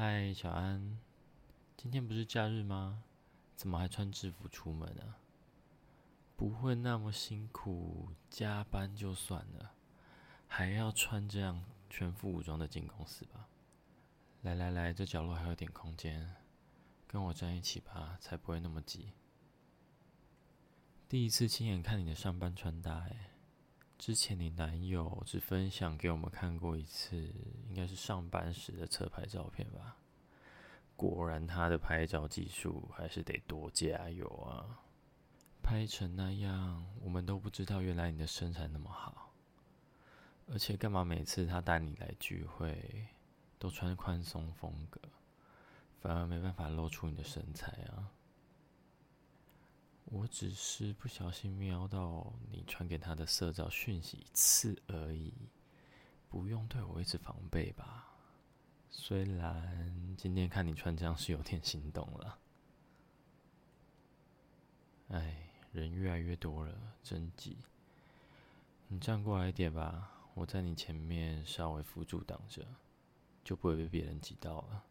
嗨，小安，今天不是假日吗？怎么还穿制服出门啊？不会那么辛苦，加班就算了，还要穿这样全副武装的进公司吧？来来来，这角落还有点空间，跟我站一起吧，才不会那么挤。第一次亲眼看你的上班穿搭，哎，之前你男友只分享给我们看过一次，应该是上班时的侧拍照片吧？果然他的拍照技术还是得多加油啊！拍成那样，我们都不知道原来你的身材那么好。而且干嘛每次他带你来聚会，都穿宽松风格，反而没办法露出你的身材啊？我只是不小心瞄到你传给他的色照讯息一次而已，不用对我一直防备吧？虽然今天看你穿这样是有点心动了。哎。人越来越多了，真挤。你站过来一点吧，我在你前面稍微辅助挡着，就不会被别人挤到了。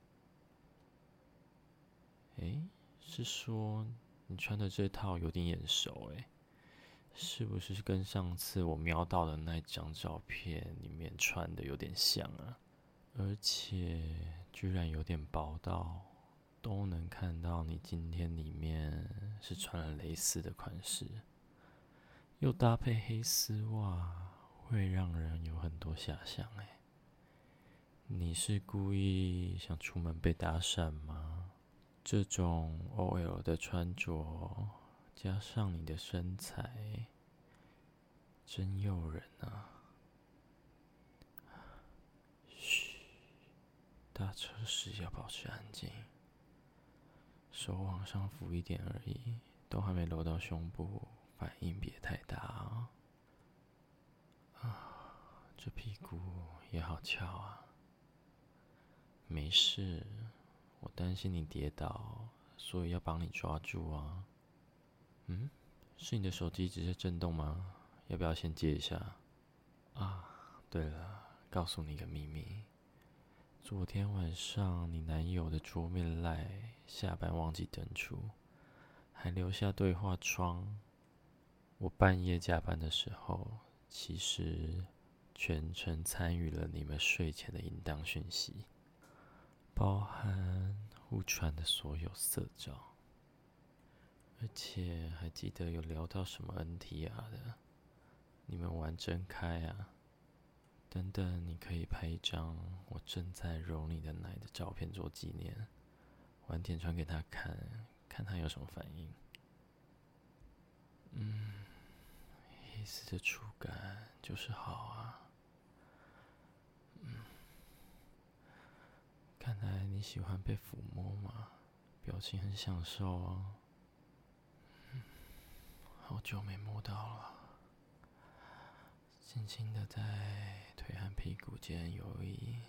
诶，是说你穿的这套有点眼熟诶，是不是跟上次我瞄到的那张照片里面穿的有点像啊？而且居然有点薄到。都能看到你今天里面是穿了蕾丝的款式，又搭配黑丝袜，会让人有很多遐想。哎，你是故意想出门被搭讪吗？这种 OL 的穿着，加上你的身材，真诱人啊！嘘，搭车时要保持安静。手往上扶一点而已，都还没搂到胸部，反应别太大啊！啊，这屁股也好翘啊！没事，我担心你跌倒，所以要帮你抓住啊。嗯，是你的手机直接震动吗？要不要先接一下？啊，对了，告诉你个秘密。昨天晚上，你男友的桌面赖下班忘记登出，还留下对话窗。我半夜加班的时候，其实全程参与了你们睡前的淫荡讯息，包含互传的所有色照，而且还记得有聊到什么 NTR 的，你们玩真开啊！等等，你可以拍一张我正在揉你的奶的照片做纪念，晚点传给他看，看他有什么反应。嗯，黑丝的触感就是好啊。嗯，看来你喜欢被抚摸吗，表情很享受哦。好久没摸到了，轻轻的在。腿和屁股间游移，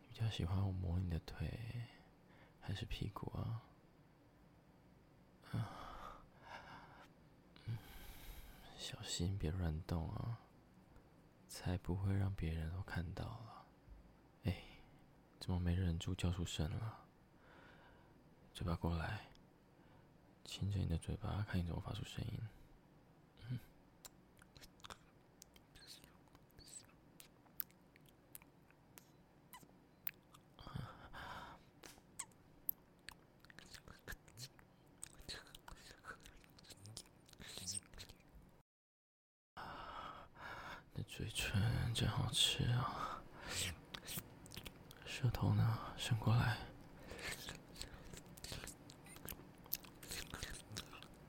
比较喜欢我摸你的腿还是屁股啊？啊，嗯，小心别乱动啊，才不会让别人都看到了。怎么没忍住叫出声了？嘴巴过来，亲着你的嘴巴，看你怎么发出声音。嗯，你的嘴唇真好吃啊！舌头呢？伸过来。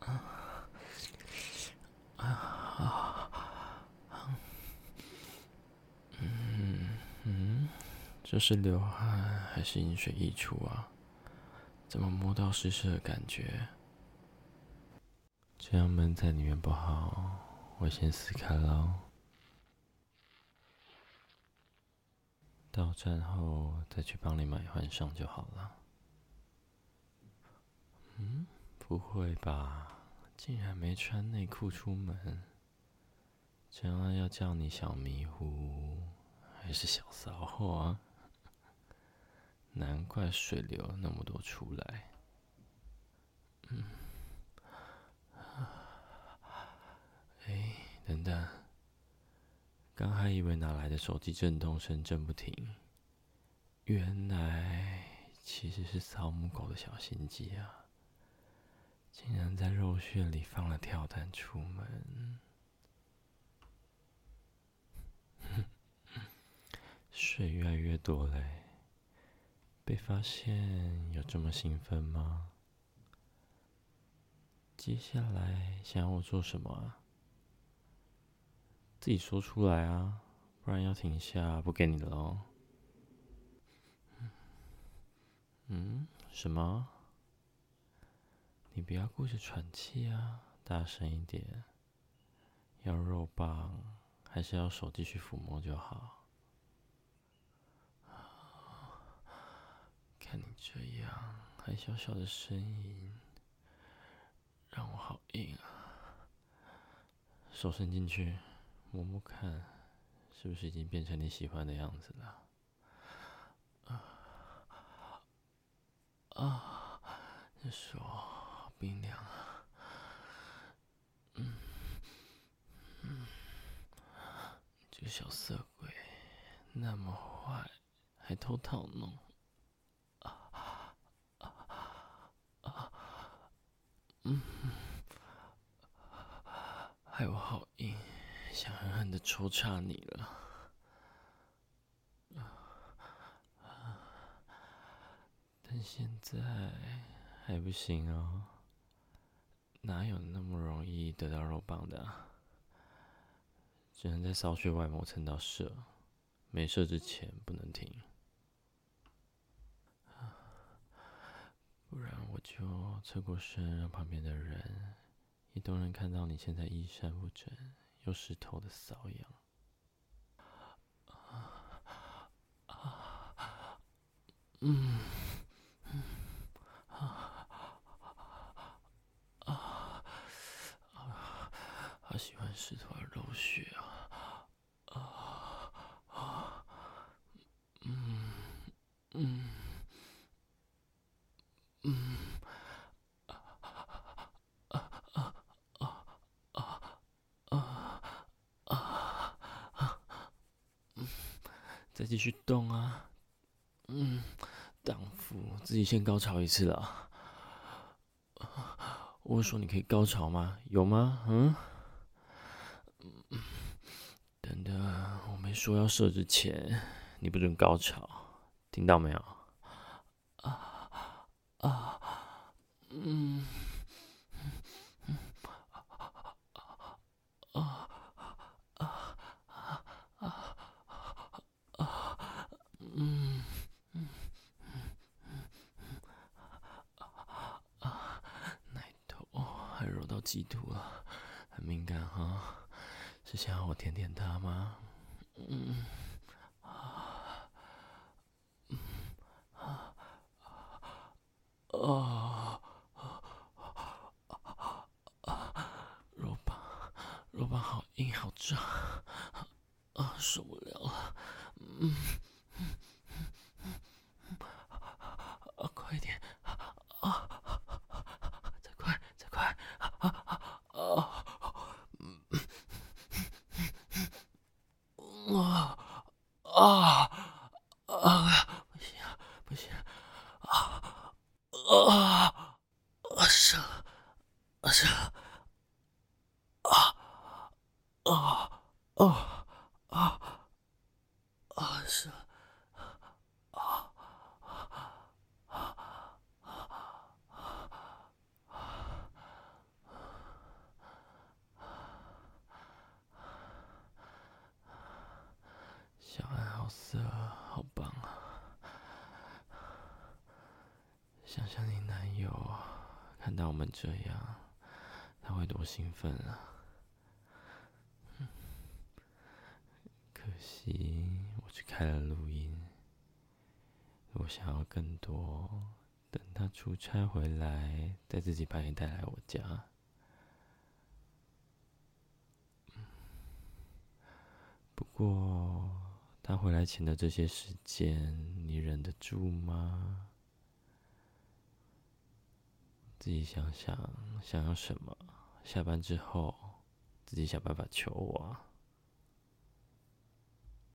啊啊啊！嗯嗯，这是流汗还是淫水溢出啊？怎么摸到湿湿的感觉？这样闷在里面不好，我先撕开了。到站后再去帮你买换上就好了。嗯，不会吧？竟然没穿内裤出门？这样要叫你小迷糊还是小骚货啊？难怪水流那么多出来。嗯，哎，等等，刚还以为哪来的手机震动声震不停，原来其实是扫母狗的小心机啊！竟然在肉穴里放了跳蛋出门。水越来越多嘞，被发现有这么兴奋吗？接下来想要我做什么啊？自己说出来啊，不然要停下不给你的喽。嗯？什么？你不要顾着喘气啊，大声一点。要肉棒还是要手继续抚摸就好。看你这样，还小小的声音，让我好硬啊！手伸进去，摸摸看，是不是已经变成你喜欢的样子了？啊啊！这手好冰凉啊！嗯嗯，这个小色鬼那么坏，还偷讨弄。嗯，害我好硬，想狠狠的抽插你了。但现在还不行哦，哪有那么容易得到肉棒的？只能在骚穴外膜蹭到射，没射之前不能停。不然我就侧过身，让旁边的人也都能看到你现在衣衫不整又湿透的瘙痒。啊。啊，嗯嗯啊。啊。啊！好喜欢湿透的肉血啊啊！嗯嗯。嗯，啊啊啊啊啊啊啊！嗯，再继续动啊！嗯，荡妇自己先高潮一次了。我说你可以高潮吗？有吗？嗯？等等，我没说要射之前，你不准高潮，听到没有？啊，啊，嗯，啊啊啊啊啊啊，嗯嗯嗯啊啊，奶头嫉妒啊，很敏感哈，是想要我舔舔它吗？嗯。啊啊啊啊！肉棒，肉棒好硬，好胀，啊，受不了了，嗯嗯嗯嗯，啊，快一点，啊，再快，再快，啊啊啊，嗯啊啊啊啊！啊！啊是，啊啊，啊啊啊啊啊是，啊啊啊啊啊！小安好色，好棒啊！想想你男友看到我们这样，他会多兴奋啊！可惜我只开了录音。我想要更多，等他出差回来，再自己把你带来我家。不过他回来前的这些时间，你忍得住吗？自己想想，想要什么？下班之后，自己想办法求我。